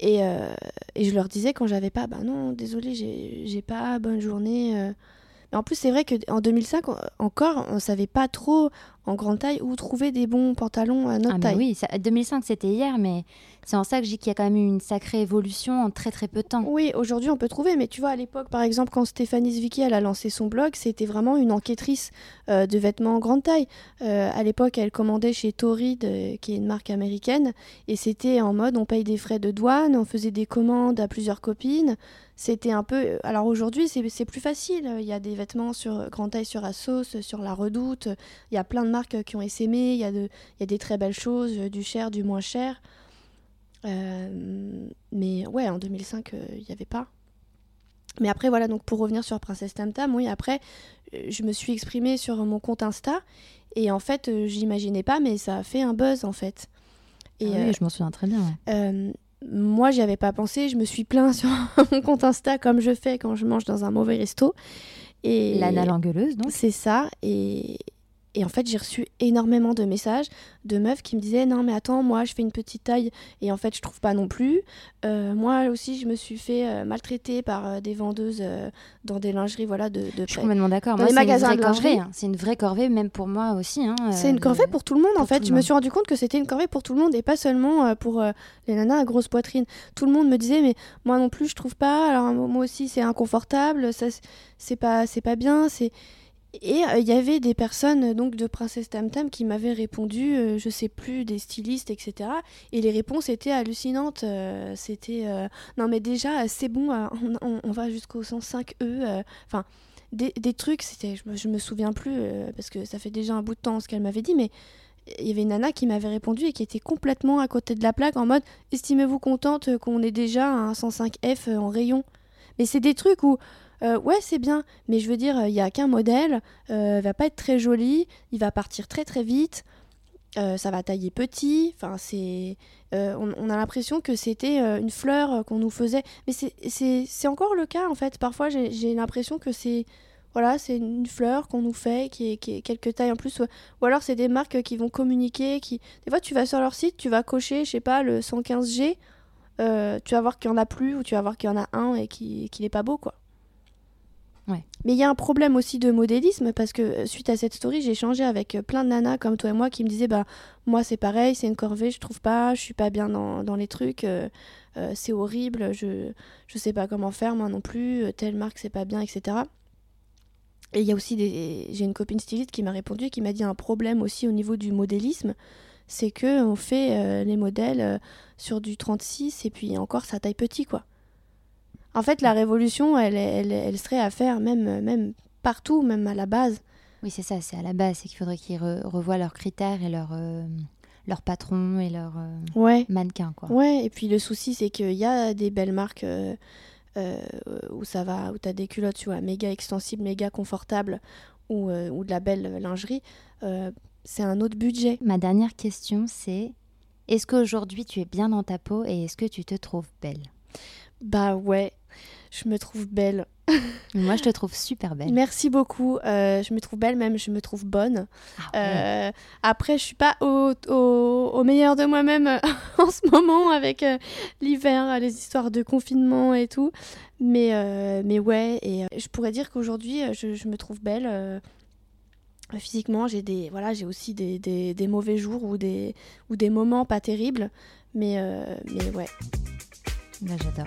Et, euh, et, je leur disais quand j'avais pas, bah non, désolé, j'ai pas, bonne journée. Mais en plus, c'est vrai qu'en 2005, encore, on savait pas trop en grande taille où trouver des bons pantalons à notre ah, taille. Oui, ça, 2005 c'était hier, mais c'est en ça que dis qu'il y a quand même eu une sacrée évolution en très très peu de temps. Oui, aujourd'hui on peut trouver, mais tu vois, à l'époque, par exemple, quand Stéphanie Zwicky elle a lancé son blog, c'était vraiment une enquêtrice euh, de vêtements en grande taille. Euh, à l'époque, elle commandait chez Torrid, euh, qui est une marque américaine, et c'était en mode on paye des frais de douane, on faisait des commandes à plusieurs copines. C'était un peu. Alors aujourd'hui, c'est plus facile. Il y a des vêtements sur grande taille sur Asos, sur La Redoute. Il y a plein de marques qui ont essaimé. Il y, a de, il y a des très belles choses, du cher, du moins cher. Euh, mais ouais, en 2005, il n'y avait pas. Mais après, voilà, donc pour revenir sur Princesse Tam Tam, oui, après, euh, je me suis exprimée sur mon compte Insta. Et en fait, euh, j'imaginais pas, mais ça a fait un buzz, en fait. Et, ah oui, je m'en souviens très bien. Moi, j'y avais pas pensé. Je me suis plaint sur <laughs> mon compte Insta, comme je fais quand je mange dans un mauvais resto. Et Lana l'engueuleuse, donc. C'est ça. Et, et en fait, j'ai reçu énormément de messages de meufs qui me disaient Non, mais attends, moi, je fais une petite taille et en fait, je trouve pas non plus. Euh, moi aussi, je me suis fait euh, maltraiter par euh, des vendeuses dans des lingeries, voilà, de. de je suis complètement d'accord. Dans les magasins de lingerie. Hein. C'est une vraie corvée, même pour moi aussi. Hein, c'est une corvée pour tout le monde, en fait. Je me suis rendu compte que c'était une corvée pour tout le monde et pas seulement pour les nanas à grosse poitrine. Tout le monde me disait Mais moi non plus, je trouve pas. Alors, moi aussi, c'est inconfortable. Ça, c'est pas, pas bien. C'est. Et euh, il y avait des personnes donc de Princesse Tam Tam qui m'avaient répondu, euh, je sais plus, des stylistes, etc. Et les réponses étaient hallucinantes. Euh, c'était non mais déjà c'est bon, on, va jusqu'au 105E. Enfin des, des, trucs, c'était, je, je, me souviens plus parce que ça fait déjà un bout de temps ce qu'elle m'avait dit, mais il y avait une nana qui m'avait répondu et qui était complètement à côté de la plaque en mode estimez-vous contente qu'on ait déjà un 105F en rayon? Mais c'est des trucs où euh, ouais, c'est bien, mais je veux dire, il n'y a qu'un modèle, euh, va pas être très joli, il va partir très très vite, euh, ça va tailler petit, enfin c'est... On, a l'impression que c'était une fleur qu'on nous faisait, mais c'est encore le cas en fait, parfois j'ai l'impression que c'est... Voilà, c'est une fleur qu'on nous fait, qui est, qui est, quelques tailles en plus. Ou alors c'est des marques qui vont communiquer. Des fois tu vas sur leur site, tu vas cocher, je sais pas, le 115G, tu vas voir qu'il y en a plus, ou tu vas voir qu'il y en a un et qu'il n'est pas beau, quoi. Mais il y a un problème aussi de modélisme parce que euh, suite à cette story, j'ai échangé avec euh, plein de nanas comme toi et moi qui me disaient bah moi c'est pareil, c'est une corvée, je trouve pas, je suis pas bien dans, les trucs, euh, c'est horrible, je je sais pas comment faire moi non plus, telle marque c'est pas bien, etc. Et il y a aussi des j'ai une copine styliste qui m'a répondu qui m'a dit un problème aussi au niveau du modélisme, c'est que on fait les modèles sur du 36 et puis encore ça taille petit quoi. En fait, la révolution, elle, elle, serait à faire même, même partout, même à la base. Oui, c'est ça, c'est à la base. C'est qu'il faudrait qu'ils revoient leurs critères et leurs leur euh, patrons et leurs euh, mannequins. Quoi. Ouais, et puis le souci, c'est qu'il y a des belles marques euh, où ça va, où tu as des culottes tu vois, méga extensibles, méga confortables, ou, ou de la belle lingerie. c'est un autre budget. Ma dernière question, c'est est-ce qu'aujourd'hui tu es bien dans ta peau et est-ce que tu te trouves belle? Bah ouais, je me trouve belle. <laughs> Moi, je te trouve super belle. Merci beaucoup. Euh, je me trouve belle, même je me trouve bonne. Ah euh, après, je suis pas au, au, meilleur de moi-même euh, <laughs> en ce moment avec l'hiver, les histoires de confinement et tout. Mais, mais ouais, et je pourrais dire qu'aujourd'hui, je, je, me trouve belle. Physiquement, j'ai des voilà, j'ai aussi des, des, des, mauvais jours ou des ou des moments pas terribles, mais mais ouais. Là, j'adore.